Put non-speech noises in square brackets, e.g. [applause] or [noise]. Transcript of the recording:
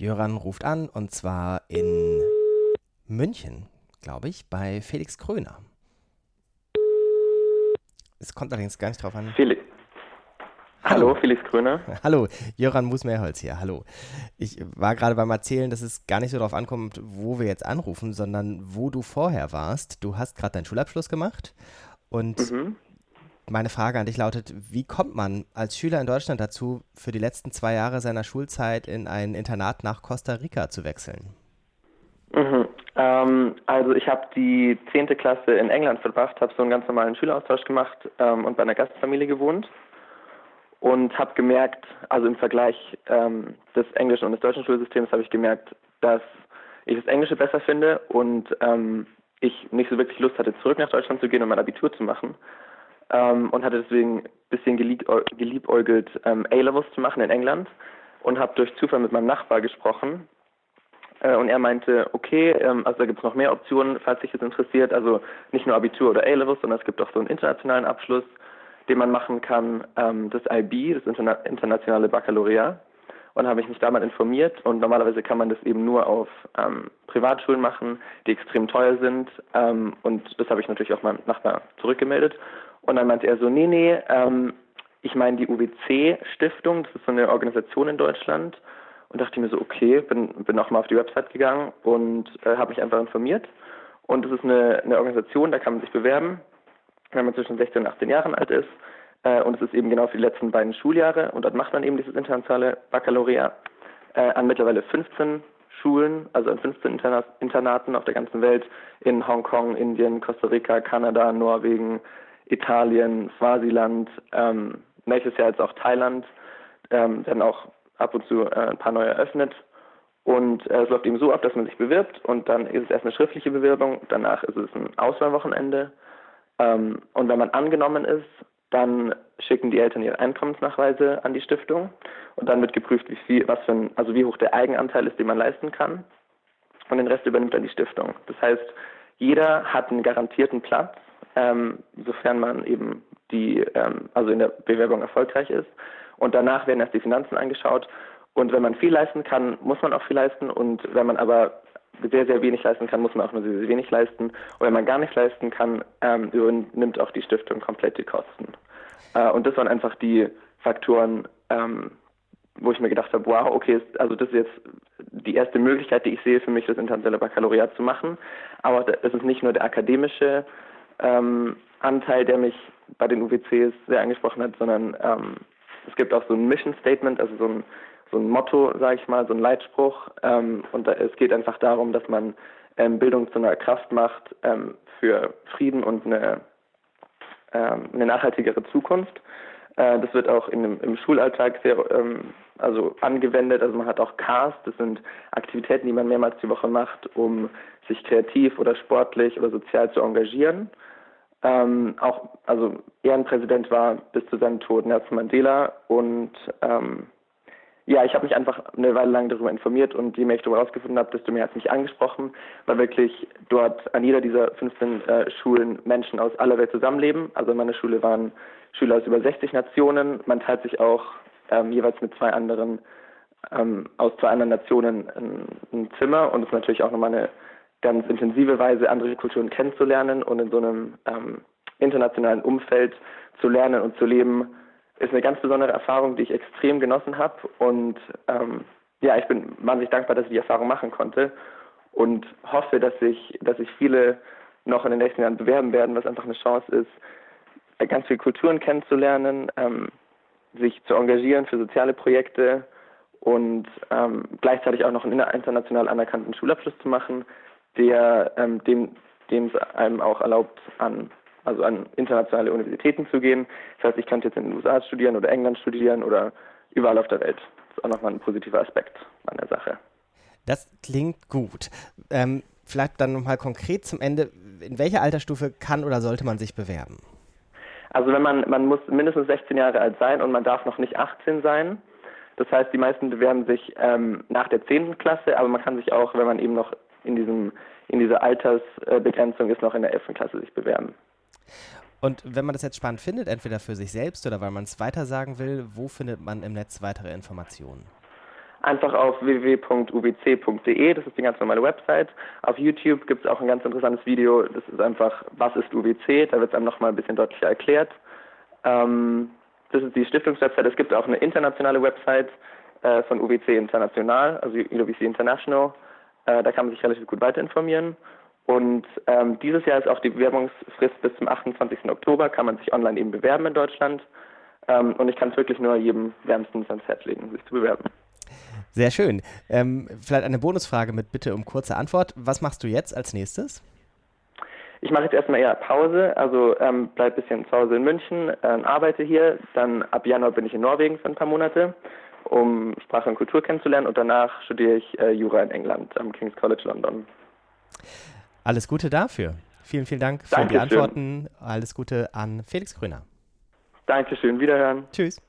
Jöran ruft an und zwar in München, glaube ich, bei Felix Kröner. Es kommt allerdings gar nicht drauf an. Felix. Hallo, Felix Kröner. [laughs] Hallo, Jöran Musmeerholz hier. Hallo. Ich war gerade beim Erzählen, dass es gar nicht so darauf ankommt, wo wir jetzt anrufen, sondern wo du vorher warst. Du hast gerade deinen Schulabschluss gemacht und mhm. Meine Frage an dich lautet, wie kommt man als Schüler in Deutschland dazu, für die letzten zwei Jahre seiner Schulzeit in ein Internat nach Costa Rica zu wechseln? Mhm. Ähm, also ich habe die zehnte Klasse in England verbracht, habe so einen ganz normalen Schüleraustausch gemacht ähm, und bei einer Gastfamilie gewohnt und habe gemerkt, also im Vergleich ähm, des englischen und des deutschen Schulsystems habe ich gemerkt, dass ich das Englische besser finde und ähm, ich nicht so wirklich Lust hatte, zurück nach Deutschland zu gehen und mein Abitur zu machen. Ähm, und hatte deswegen ein bisschen gelieb geliebäugelt, ähm, A-Levels zu machen in England und habe durch Zufall mit meinem Nachbar gesprochen. Äh, und er meinte, okay, ähm, also da gibt es noch mehr Optionen, falls sich das interessiert. Also nicht nur Abitur oder A-Levels, sondern es gibt auch so einen internationalen Abschluss den man machen kann, ähm, das IB, das Interna internationale Baccalaureat. Und habe ich mich da mal informiert und normalerweise kann man das eben nur auf ähm, Privatschulen machen, die extrem teuer sind. Ähm, und das habe ich natürlich auch meinem Nachbar zurückgemeldet. Und dann meinte er so, nee, nee, ähm, ich meine die UWC-Stiftung, das ist so eine Organisation in Deutschland. Und dachte mir so, okay, bin, bin auch auf die Website gegangen und äh, habe mich einfach informiert. Und es ist eine, eine Organisation, da kann man sich bewerben wenn man zwischen 16 und 18 Jahren alt ist. Äh, und es ist eben genau für die letzten beiden Schuljahre. Und dort macht man eben dieses internationale Baccalaureat äh, an mittlerweile 15 Schulen, also an 15 Interna Internaten auf der ganzen Welt, in Hongkong, Indien, Costa Rica, Kanada, Norwegen, Italien, Swasiland, ähm, nächstes Jahr jetzt auch Thailand, ähm, werden auch ab und zu äh, ein paar neue eröffnet. Und äh, es läuft eben so ab, dass man sich bewirbt und dann ist es erst eine schriftliche Bewerbung, danach ist es ein Auswahlwochenende ähm, und wenn man angenommen ist, dann schicken die Eltern ihre Einkommensnachweise an die Stiftung und dann wird geprüft, wie viel, was für ein, also wie hoch der Eigenanteil ist, den man leisten kann. Und den Rest übernimmt dann die Stiftung. Das heißt, jeder hat einen garantierten Platz, ähm, sofern man eben die, ähm, also in der Bewerbung erfolgreich ist. Und danach werden erst die Finanzen angeschaut. Und wenn man viel leisten kann, muss man auch viel leisten. Und wenn man aber sehr, sehr wenig leisten kann, muss man auch nur sehr, sehr wenig leisten. Und wenn man gar nichts leisten kann, ähm, übernimmt auch die Stiftung komplett die Kosten. Äh, und das waren einfach die Faktoren, ähm, wo ich mir gedacht habe, wow, okay, also das ist jetzt die erste Möglichkeit, die ich sehe für mich, das internationale Baccalaureat zu machen. Aber das ist nicht nur der akademische ähm, Anteil, der mich bei den UWCs sehr angesprochen hat, sondern ähm, es gibt auch so ein Mission Statement, also so ein so ein Motto, sage ich mal, so ein Leitspruch. Ähm, und da, es geht einfach darum, dass man ähm, Bildung zu einer Kraft macht ähm, für Frieden und eine, ähm, eine nachhaltigere Zukunft. Äh, das wird auch in, im Schulalltag sehr also angewendet. Also man hat auch CARS, das sind Aktivitäten, die man mehrmals die Woche macht, um sich kreativ oder sportlich oder sozial zu engagieren. Ähm, auch, also Ehrenpräsident war bis zu seinem Tod Nelson Mandela und ähm, ja, ich habe mich einfach eine Weile lang darüber informiert und je mehr ich darüber herausgefunden habe, desto mehr hat es mich angesprochen, weil wirklich dort an jeder dieser 15 äh, Schulen Menschen aus aller Welt zusammenleben. Also in meiner Schule waren Schüler aus über 60 Nationen. Man teilt sich auch ähm, jeweils mit zwei anderen ähm, aus zwei anderen Nationen ein, ein Zimmer und es ist natürlich auch nochmal eine ganz intensive Weise, andere Kulturen kennenzulernen und in so einem ähm, internationalen Umfeld zu lernen und zu leben, ist eine ganz besondere Erfahrung, die ich extrem genossen habe. Und ähm, ja, ich bin wahnsinnig dankbar, dass ich die Erfahrung machen konnte und hoffe, dass sich, dass sich viele noch in den nächsten Jahren bewerben werden, was einfach eine Chance ist, ganz viele Kulturen kennenzulernen, ähm, sich zu engagieren für soziale Projekte und ähm, gleichzeitig auch noch einen international anerkannten Schulabschluss zu machen, der ähm, dem dem es einem auch erlaubt, an also an internationale Universitäten zu gehen. Das heißt, ich könnte jetzt in den USA studieren oder England studieren oder überall auf der Welt. Das ist auch nochmal ein positiver Aspekt an der Sache. Das klingt gut. Ähm, vielleicht dann nochmal konkret zum Ende. In welcher Altersstufe kann oder sollte man sich bewerben? Also wenn man, man muss mindestens 16 Jahre alt sein und man darf noch nicht 18 sein. Das heißt, die meisten bewerben sich ähm, nach der 10. Klasse, aber man kann sich auch, wenn man eben noch in diesem in dieser Altersbegrenzung ist, noch in der 11. Klasse sich bewerben. Und wenn man das jetzt spannend findet, entweder für sich selbst oder weil man es weiter sagen will, wo findet man im Netz weitere Informationen? einfach auf www.uwc.de, das ist die ganz normale Website. Auf YouTube gibt es auch ein ganz interessantes Video, das ist einfach, was ist UWC, da wird es einem nochmal ein bisschen deutlicher erklärt. Ähm, das ist die Stiftungswebsite, es gibt auch eine internationale Website äh, von UWC International, also UWC International, äh, da kann man sich relativ gut weiter informieren. Und ähm, dieses Jahr ist auch die Bewerbungsfrist bis zum 28. Oktober, kann man sich online eben bewerben in Deutschland. Ähm, und ich kann es wirklich nur jedem wärmstens ans Herz legen, sich zu bewerben. Sehr schön. Ähm, vielleicht eine Bonusfrage mit Bitte um kurze Antwort. Was machst du jetzt als nächstes? Ich mache jetzt erstmal eher Pause, also ähm, bleib ein bisschen zu Hause in München, äh, arbeite hier. Dann ab Januar bin ich in Norwegen für ein paar Monate, um Sprache und Kultur kennenzulernen. Und danach studiere ich äh, Jura in England am King's College London. Alles Gute dafür. Vielen, vielen Dank für Dankeschön. die Antworten. Alles Gute an Felix Grüner. Dankeschön. Wiederhören. Tschüss.